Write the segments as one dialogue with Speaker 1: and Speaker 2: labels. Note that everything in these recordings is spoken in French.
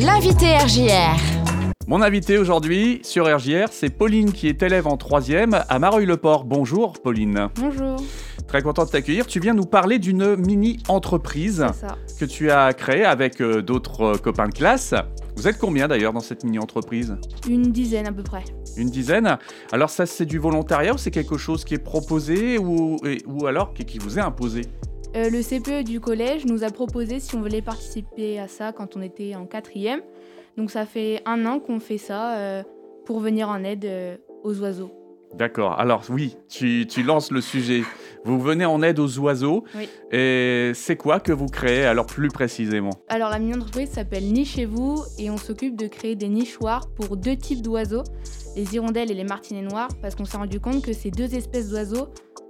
Speaker 1: L'invité RJR.
Speaker 2: Mon invité aujourd'hui sur RJR, c'est Pauline qui est élève en troisième à Mareuil-le-Port. Bonjour Pauline.
Speaker 3: Bonjour,
Speaker 2: Très content de t'accueillir. Tu viens nous parler d'une mini-entreprise que tu as créée avec euh, d'autres euh, copains de classe. Vous êtes combien d'ailleurs dans cette mini-entreprise?
Speaker 3: Une dizaine à peu près.
Speaker 2: Une dizaine. Alors ça c'est du volontariat ou c'est quelque chose qui est proposé ou, et- ou alors qui, qui vous est imposé?
Speaker 3: Euh, le CPE du collège nous a proposé si on voulait participer à ça quand on était en quatrième. Donc ça fait un an qu'on fait ça euh, pour venir en aide euh, aux oiseaux.
Speaker 2: D'accord. Alors oui, tu, tu lances le sujet. Vous venez en aide aux oiseaux.
Speaker 3: Oui.
Speaker 2: Et c'est quoi que vous créez alors plus précisément?
Speaker 3: Alors la mini-entreprise s'appelle Nichez-vous et on s'occupe de créer des nichoirs pour deux types d'oiseaux, les hirondelles et les martinets noirs, parce qu'on s'est rendu compte que ces deux espèces d'oiseaux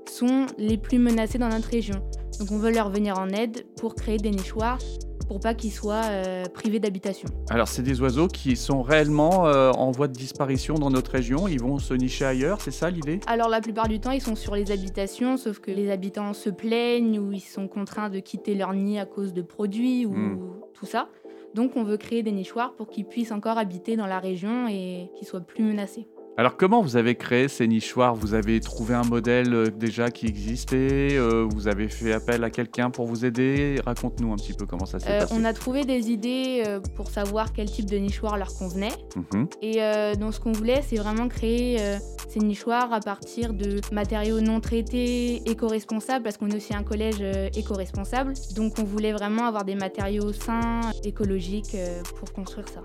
Speaker 3: sont les plus menacées dans notre région. Donc on veut leur venir en aide pour créer des nichoirs pour pas qu'ils soient euh, privés d'habitation.
Speaker 2: Alors c'est des oiseaux qui sont réellement euh, en voie de disparition dans notre région. Ils vont se nicher ailleurs, c'est ça l'idée?
Speaker 3: Alors la plupart du temps, ils sont sur les habitations, sauf que les habitants se plaignent ou ils sont contraints de quitter leur nid à cause de produits ou
Speaker 2: Hmm.
Speaker 3: tout ça. Donc on veut créer des nichoirs pour qu'ils puissent encore habiter dans la région et qu'ils soient plus menacés.
Speaker 2: Alors comment vous avez créé ces nichoirs? Vous avez trouvé un modèle euh, déjà qui existait euh, Vous avez fait appel à quelqu'un pour vous aider? Raconte-nous un petit peu comment ça s'est
Speaker 3: Euh,
Speaker 2: passé.
Speaker 3: on a trouvé des idées pour savoir quel type de nichoir leur convenait.
Speaker 2: Mhm.
Speaker 3: Et euh, donc ce qu'on voulait, c'est vraiment créer ces nichoirs à partir de matériaux non traités, éco-responsables, parce qu'on est aussi un collège éco-responsable. Donc on voulait vraiment avoir des matériaux sains, écologiques pour construire ça.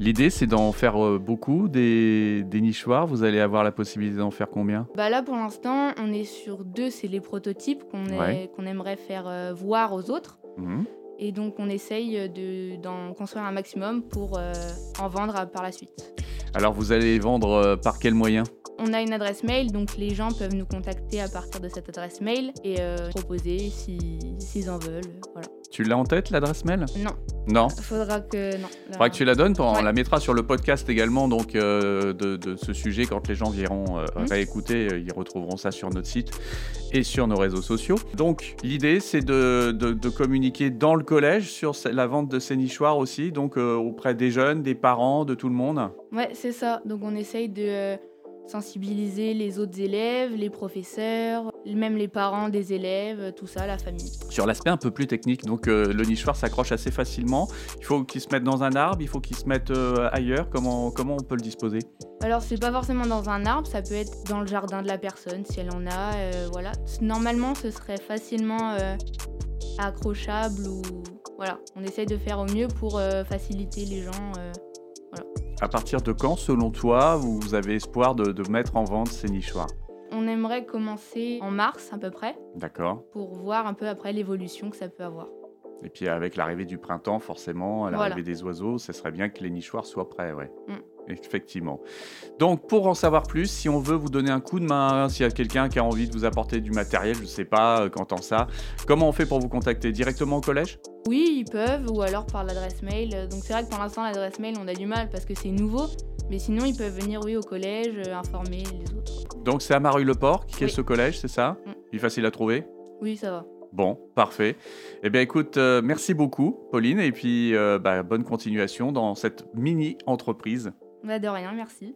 Speaker 2: L'idée c'est d'en faire beaucoup, des, des nichoirs. Vous allez avoir la possibilité d'en faire combien?
Speaker 3: Bah là pour l'instant, on est sur deux, c'est les prototypes qu'on
Speaker 2: Ouais.
Speaker 3: aimerait faire euh, voir aux autres.
Speaker 2: Mhm.
Speaker 3: Et donc on essaye de- d'en construire un maximum pour euh, en vendre à- par la suite.
Speaker 2: Alors vous allez vendre euh, par quel moyen?
Speaker 3: On a une adresse mail, donc les gens peuvent nous contacter à partir de cette adresse mail et euh, proposer si- s'ils en veulent. Voilà.
Speaker 2: Tu l'as en tête l'adresse mail?
Speaker 3: Non,
Speaker 2: Non
Speaker 3: faudra que non.
Speaker 2: faudra que tu la donnes, on
Speaker 3: Ouais.
Speaker 2: la mettra sur le podcast également donc euh, de, de ce sujet quand les gens viendront euh,
Speaker 3: Mhm.
Speaker 2: réécouter, euh, ils retrouveront ça sur notre site et sur nos réseaux sociaux. Donc l'idée c'est de, de- de communiquer dans le collège sur la vente de ces nichoirs aussi, donc euh, auprès des jeunes, des parents, de tout le monde.
Speaker 3: Ouais, c'est ça. Donc on essaye de sensibiliser les autres élèves, les professeurs, même les parents des élèves, tout ça, la famille.
Speaker 2: Sur l'aspect un peu plus technique, donc euh, le nichoir s'accroche assez facilement. Il faut qu'il se mette dans un arbre, il faut qu'il se mette euh, ailleurs. Comment, comment on peut le disposer?
Speaker 3: Alors c'est pas forcément dans un arbre, ça peut être dans le jardin de la personne si elle en a. euh, voilà. Normalement, ce serait facilement accrochable ou voilà. On essaye de faire au mieux pour faciliter les gens.
Speaker 2: À partir de quand, selon toi, vous avez espoir de, de mettre en vente ces nichoirs?
Speaker 3: On aimerait commencer en mars à peu près
Speaker 2: D'accord.
Speaker 3: pour voir un peu après l'évolution que ça peut avoir.
Speaker 2: Et puis avec l'arrivée du printemps, forcément, à
Speaker 3: Voilà.
Speaker 2: l'arrivée des oiseaux, ce serait bien que les nichoirs soient prêts, ouais.
Speaker 3: Mm.
Speaker 2: Effectivement. Donc, pour en savoir plus, si on veut vous donner un coup de main, s'il y a quelqu'un qui a envie de vous apporter du matériel, je ne sais pas, euh, qu'entend ça, comment on fait pour vous contacter? Directement au collège?
Speaker 3: Oui, ils peuvent, ou alors par l'adresse mail. Donc c'est vrai que pour l'instant, l'adresse mail, on a du mal parce que c'est nouveau. Mais sinon, ils peuvent venir, oui, au collège, euh, informer les autres.
Speaker 2: Donc, c'est à Mareuil-le-Port qui est ce collège, c'est ça?
Speaker 3: Mm.
Speaker 2: Il est facile à trouver?
Speaker 3: Oui, ça va.
Speaker 2: Bon, parfait. Eh bien, écoute, euh, merci beaucoup, Pauline, et puis euh, bah, bonne continuation dans cette mini-entreprise.
Speaker 3: Bah, de rien, merci.